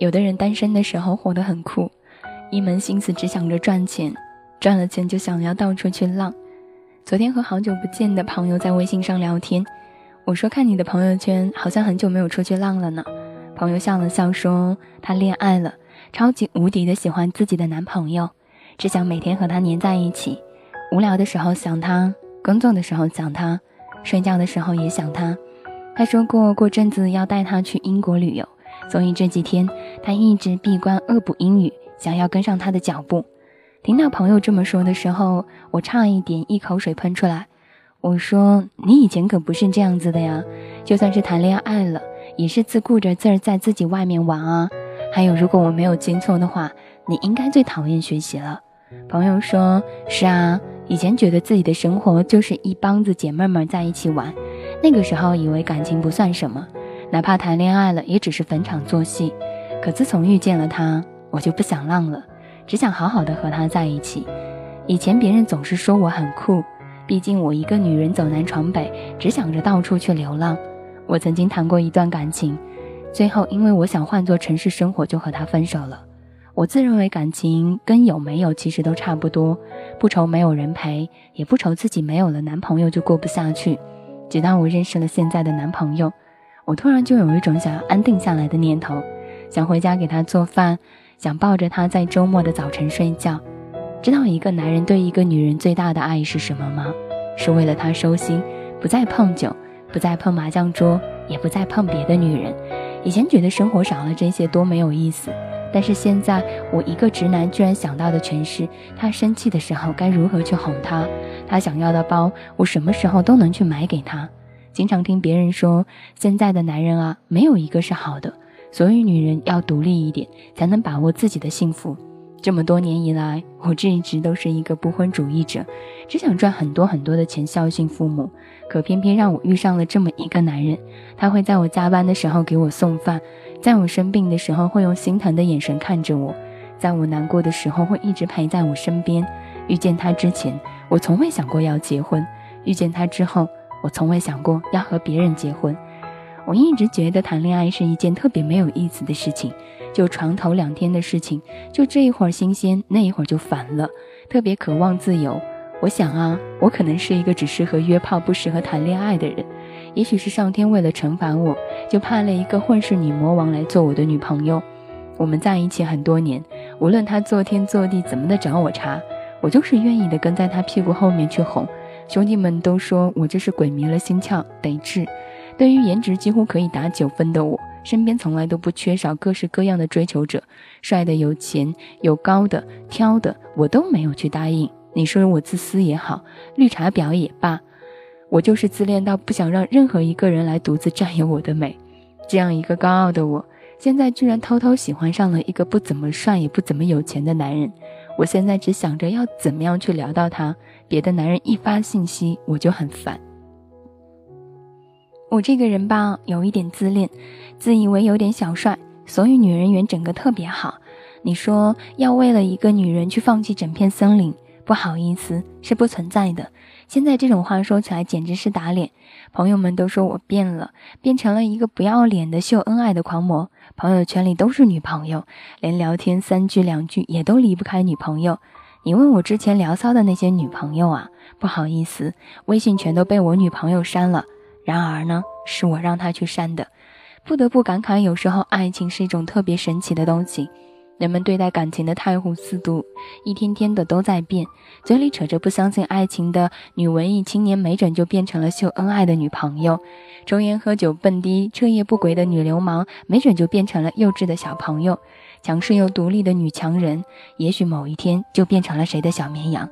有的人单身的时候活得很酷，一门心思只想着赚钱，赚了钱就想要到处去浪。昨天和好久不见的朋友在微信上聊天，我说看你的朋友圈，好像很久没有出去浪了呢。朋友笑了笑说，她恋爱了，超级无敌的喜欢自己的男朋友，只想每天和他黏在一起。无聊的时候想他，工作的时候想他，睡觉的时候也想他。他说过过阵子要带他去英国旅游，所以这几天他一直闭关恶补英语，想要跟上他的脚步。听到朋友这么说的时候，我差一点一口水喷出来。我说：“你以前可不是这样子的呀，就算是谈恋爱了，也是自顾着自儿在自己外面玩啊。还有，如果我没有记错的话，你应该最讨厌学习了。”朋友说：“是啊，以前觉得自己的生活就是一帮子姐妹们在一起玩。”那个时候以为感情不算什么，哪怕谈恋爱了也只是逢场作戏。可自从遇见了他，我就不想浪了，只想好好的和他在一起。以前别人总是说我很酷，毕竟我一个女人走南闯北，只想着到处去流浪。我曾经谈过一段感情，最后因为我想换做城市生活，就和他分手了。我自认为感情跟有没有其实都差不多，不愁没有人陪，也不愁自己没有了男朋友就过不下去。直到我认识了现在的男朋友，我突然就有一种想要安定下来的念头，想回家给他做饭，想抱着他在周末的早晨睡觉。知道一个男人对一个女人最大的爱是什么吗？是为了她收心，不再碰酒，不再碰麻将桌，也不再碰别的女人。以前觉得生活少了这些多没有意思。但是现在，我一个直男居然想到的全是他生气的时候该如何去哄他，他想要的包，我什么时候都能去买给他。经常听别人说，现在的男人啊，没有一个是好的，所以女人要独立一点，才能把握自己的幸福。这么多年以来，我这一直都是一个不婚主义者，只想赚很多很多的钱孝敬父母。可偏偏让我遇上了这么一个男人，他会在我加班的时候给我送饭。在我生病的时候，会用心疼的眼神看着我；在我难过的时候，会一直陪在我身边。遇见他之前，我从未想过要结婚；遇见他之后，我从未想过要和别人结婚。我一直觉得谈恋爱是一件特别没有意思的事情，就床头两天的事情，就这一会儿新鲜，那一会儿就烦了，特别渴望自由。我想啊，我可能是一个只适合约炮、不适合谈恋爱的人。也许是上天为了惩罚我，就派了一个混世女魔王来做我的女朋友。我们在一起很多年，无论他作天作地怎么的找我茬，我就是愿意的跟在他屁股后面去哄。兄弟们都说我这是鬼迷了心窍，得治。对于颜值几乎可以打九分的我，身边从来都不缺少各式各样的追求者，帅的、有钱、有高的、挑的，我都没有去答应。你说我自私也好，绿茶婊也罢。我就是自恋到不想让任何一个人来独自占有我的美，这样一个高傲的我，现在居然偷偷喜欢上了一个不怎么帅也不怎么有钱的男人。我现在只想着要怎么样去聊到他，别的男人一发信息我就很烦。我这个人吧，有一点自恋，自以为有点小帅，所以女人缘整个特别好。你说要为了一个女人去放弃整片森林，不好意思，是不存在的。现在这种话说起来简直是打脸，朋友们都说我变了，变成了一个不要脸的秀恩爱的狂魔。朋友圈里都是女朋友，连聊天三句两句也都离不开女朋友。你问我之前聊骚的那些女朋友啊，不好意思，微信全都被我女朋友删了。然而呢，是我让她去删的。不得不感慨，有时候爱情是一种特别神奇的东西。人们对待感情的太湖四度，一天天的都在变。嘴里扯着不相信爱情的女文艺青年，没准就变成了秀恩爱的女朋友；抽烟喝酒蹦迪彻夜不归的女流氓，没准就变成了幼稚的小朋友；强势又独立的女强人，也许某一天就变成了谁的小绵羊。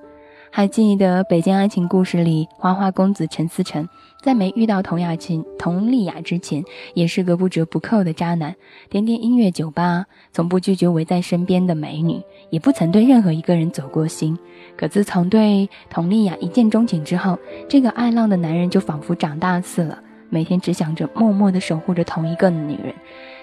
还记得《北京爱情故事》里，花花公子陈思诚在没遇到佟雅琴、佟丽娅之前，也是个不折不扣的渣男。天天音乐酒吧，从不拒绝围在身边的美女，也不曾对任何一个人走过心。可自从对佟丽娅一见钟情之后，这个爱浪的男人就仿佛长大似了，每天只想着默默地守护着同一个女人。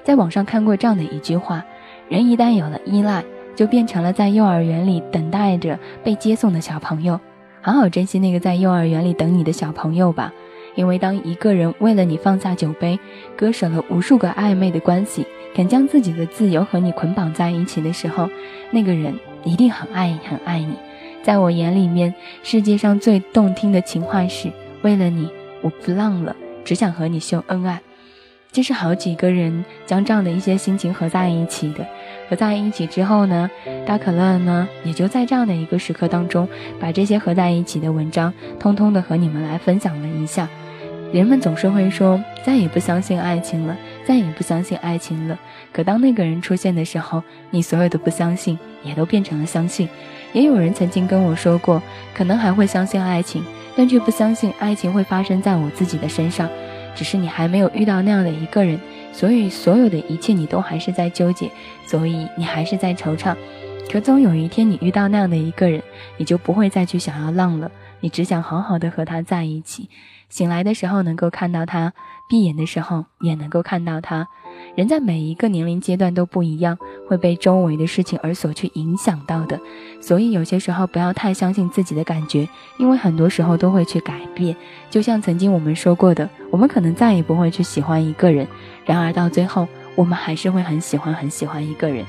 在网上看过这样的一句话：人一旦有了依赖。就变成了在幼儿园里等待着被接送的小朋友，好好珍惜那个在幼儿园里等你的小朋友吧。因为当一个人为了你放下酒杯，割舍了无数个暧昧的关系，肯将自己的自由和你捆绑在一起的时候，那个人一定很爱很爱你。在我眼里面，世界上最动听的情话是：为了你，我不浪了，只想和你秀恩爱。这是好几个人将这样的一些心情合在一起的。合在一起之后呢，大可乐呢也就在这样的一个时刻当中，把这些合在一起的文章，通通的和你们来分享了一下。人们总是会说，再也不相信爱情了，再也不相信爱情了。可当那个人出现的时候，你所有的不相信也都变成了相信。也有人曾经跟我说过，可能还会相信爱情，但却不相信爱情会发生在我自己的身上。只是你还没有遇到那样的一个人。所以，所有的一切你都还是在纠结，所以你还是在惆怅。可总有一天，你遇到那样的一个人，你就不会再去想要浪了，你只想好好的和他在一起。醒来的时候能够看到他，闭眼的时候也能够看到他。人在每一个年龄阶段都不一样，会被周围的事情而所去影响到的。所以有些时候不要太相信自己的感觉，因为很多时候都会去改变。就像曾经我们说过的，我们可能再也不会去喜欢一个人，然而到最后，我们还是会很喜欢很喜欢一个人。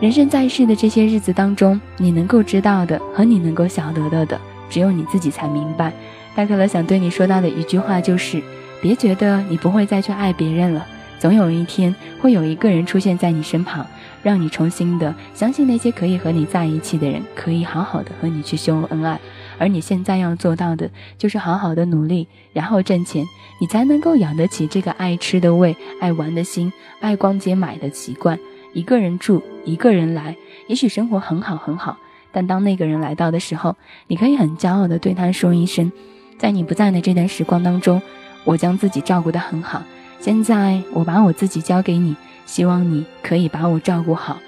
人生在世的这些日子当中，你能够知道的和你能够晓得的的，只有你自己才明白。大可乐想对你说到的一句话就是：别觉得你不会再去爱别人了。总有一天会有一个人出现在你身旁，让你重新的相信那些可以和你在一起的人，可以好好的和你去秀恩爱。而你现在要做到的，就是好好的努力，然后挣钱，你才能够养得起这个爱吃的胃、爱玩的心、爱逛街买的习惯。一个人住，一个人来，也许生活很好很好，但当那个人来到的时候，你可以很骄傲的对他说一声：在你不在的这段时光当中，我将自己照顾得很好。现在我把我自己交给你，希望你可以把我照顾好，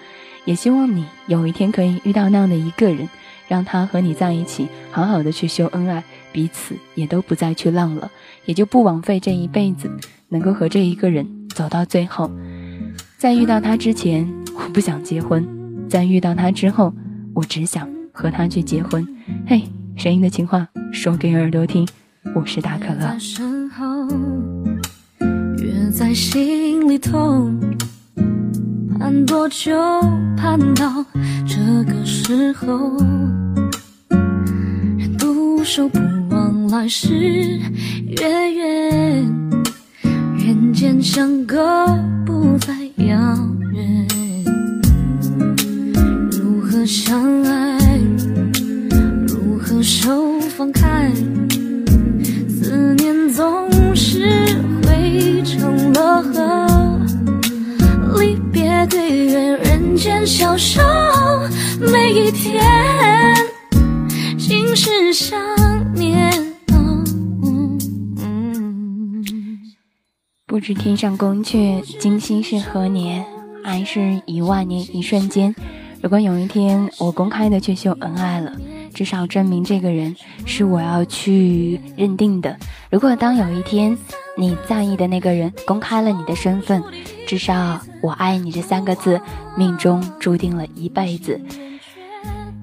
也希望你有一天可以遇到那样的一个人，让他和你在一起，好好的去秀恩爱，彼此也都不再去浪了，也就不枉费这一辈子，能够和这一个人走到最后。在遇到他之前，我不想结婚；在遇到他之后，我只想和他去结婚。嘿，声音的情话说给耳朵听，我是大可乐。在心里痛，盼多久盼到这个时候？人独守不忘来世月圆，人间相隔不再遥远。如何相爱？间消瘦，每一天尽是想念。不知天上宫阙，今夕是何年？爱是一万年一瞬间。如果有一天我公开的去秀恩爱了。至少证明这个人是我要去认定的。如果当有一天你在意的那个人公开了你的身份，至少我爱你这三个字命中注定了一辈子。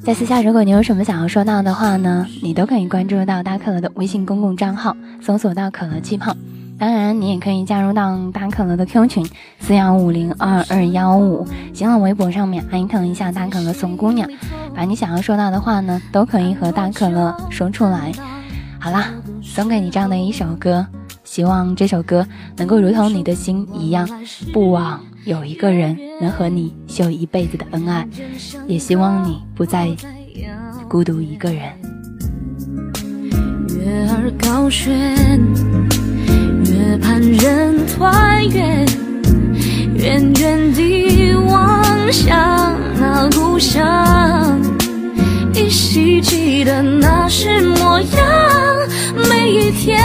在私下，如果你有什么想要说到的话呢，你都可以关注到大可乐的微信公共账号，搜索到可乐气泡。当然，你也可以加入到大可乐的 Q 群四幺五零二二幺五，新浪微博上面艾特一下大可乐送姑娘，把你想要说到的话呢，都可以和大可乐说出来。好啦，送给你这样的一首歌，希望这首歌能够如同你的心一样，不枉有一个人能和你秀一辈子的恩爱，也希望你不再孤独一个人。月儿高悬。月盼人团圆，远远地望向那故乡，依稀记得那时模样。每一天，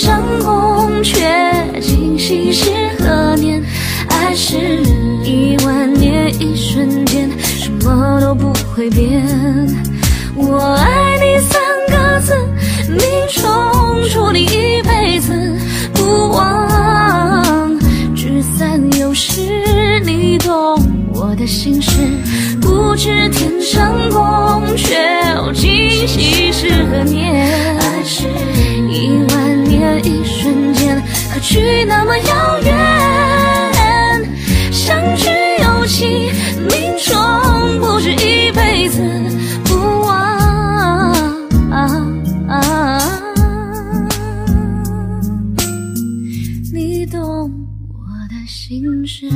上宫阙，今夕是何年？爱是一万年一瞬间。什么都不会变，我爱你三个字，命中注定一辈子不忘。聚散有时，你懂我的心事，不知天。上宫去那么遥远。相聚有期，命中不是一辈子不忘。你懂我的心事。